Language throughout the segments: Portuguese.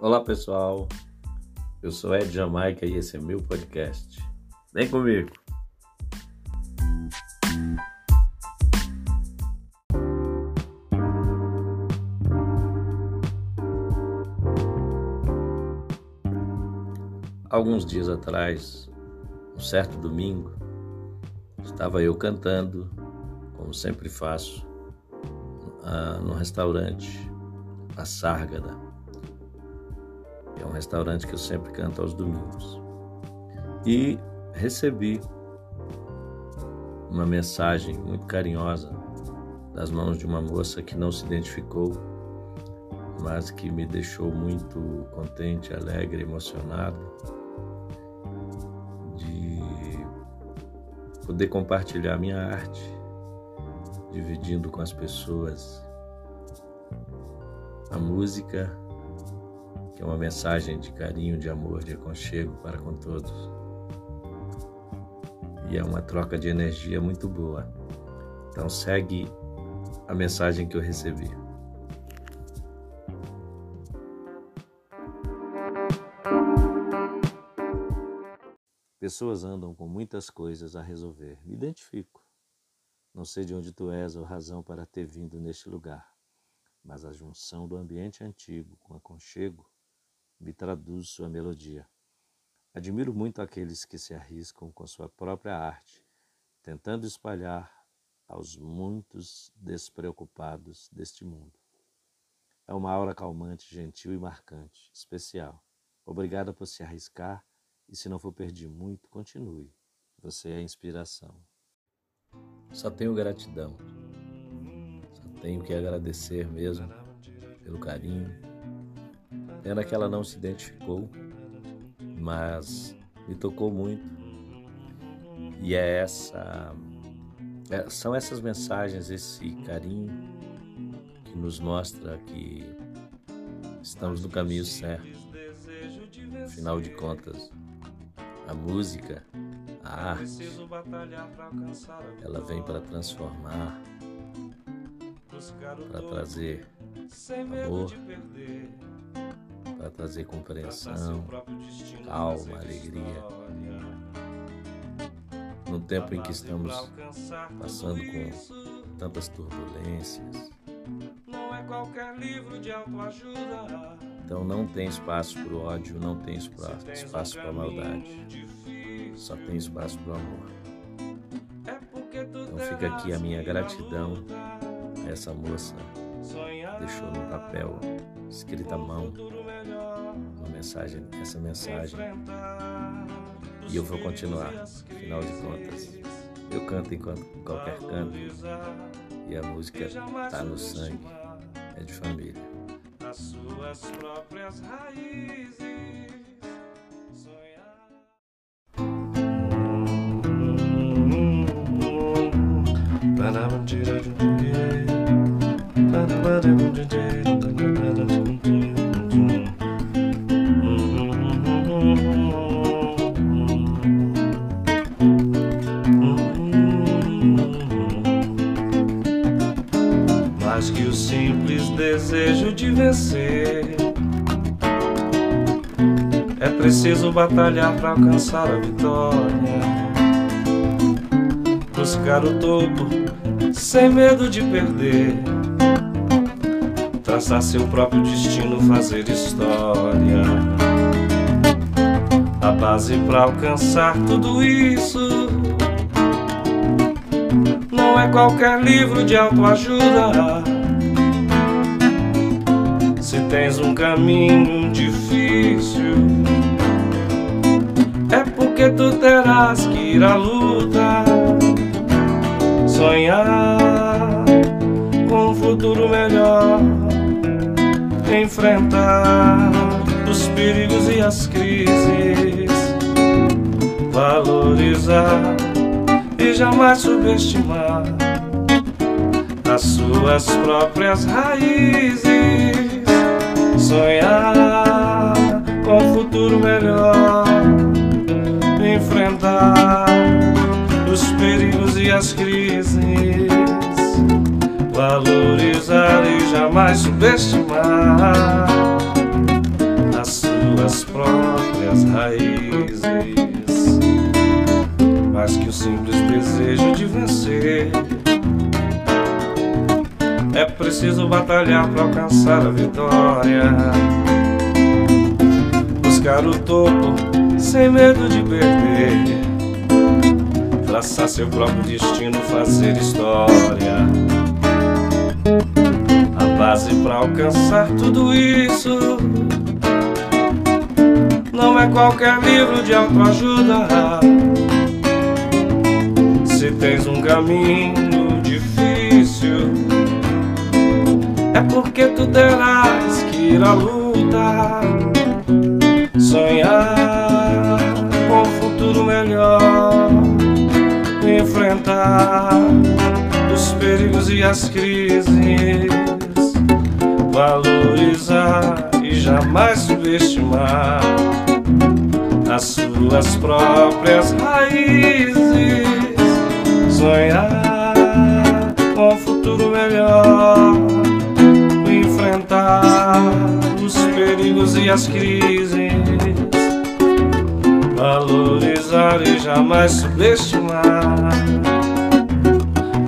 Olá pessoal, eu sou Ed Jamaica e esse é meu podcast. Vem comigo! Alguns dias atrás, um certo domingo, estava eu cantando, como sempre faço, ah, no restaurante A Sárgada. É um restaurante que eu sempre canto aos domingos. E recebi uma mensagem muito carinhosa das mãos de uma moça que não se identificou, mas que me deixou muito contente, alegre, emocionado de poder compartilhar minha arte, dividindo com as pessoas a música, que é uma mensagem de carinho, de amor, de aconchego para com todos. E é uma troca de energia muito boa. Então segue a mensagem que eu recebi. Pessoas andam com muitas coisas a resolver. Me identifico. Não sei de onde tu és ou razão para ter vindo neste lugar, mas a junção do ambiente antigo com aconchego me traduz sua melodia. Admiro muito aqueles que se arriscam com sua própria arte, tentando espalhar aos muitos despreocupados deste mundo. É uma aura calmante, gentil e marcante, especial. Obrigada por se arriscar e se não for perder muito, continue. Você é a inspiração. Só tenho gratidão. Só tenho que agradecer mesmo pelo carinho. Pena que ela não se identificou, mas me tocou muito. E é essa é, são essas mensagens, esse carinho que nos mostra que estamos no caminho certo. Afinal de contas, a música, a arte, ela vem para transformar, para trazer amor, para trazer compreensão, calma, alegria. No tempo em que estamos passando com tantas turbulências, então não tem espaço para o ódio, não tem espaço para a maldade. Só tem espaço para o amor. Então fica aqui a minha gratidão a essa moça. Deixou no papel, escrita à mão, mensagem, essa mensagem. E eu vou continuar, afinal de contas. Eu canto enquanto qualquer canto. E a música está no sangue, é de família as suas próprias raízes. Sonhar. Vencer. É preciso batalhar para alcançar a vitória. Buscar o topo sem medo de perder. Traçar seu próprio destino, fazer história. A base para alcançar tudo isso não é qualquer livro de autoajuda. Se tens um caminho difícil, é porque tu terás que ir à luta, sonhar com um futuro melhor, enfrentar os perigos e as crises, valorizar e jamais subestimar as suas próprias raízes. Sonhar com um futuro melhor, enfrentar os perigos e as crises, valorizar e jamais subestimar preciso batalhar para alcançar a vitória. Buscar o topo sem medo de perder. Traçar seu próprio destino, fazer história. A base para alcançar tudo isso não é qualquer livro de autoajuda. Se tens um caminho é porque tu terás que ir à luta, sonhar com um futuro melhor, enfrentar os perigos e as crises, valorizar e jamais subestimar as suas próprias raízes, sonhar com um futuro melhor, e as crises, valorizar e jamais subestimar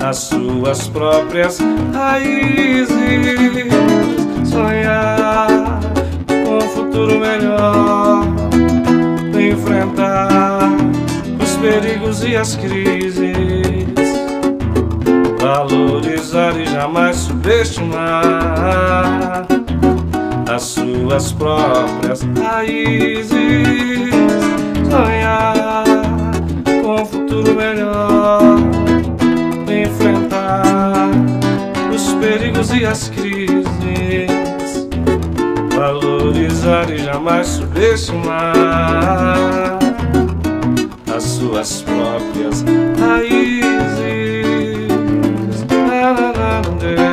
as suas próprias raízes, sonhar com um futuro melhor. Enfrentar os perigos e as crises, valorizar e jamais subestimar as suas próprias raízes. Sonhar com um futuro melhor, enfrentar os perigos e as crises. Valorizar e jamais subestimar as suas próprias raízes. Na, na, na,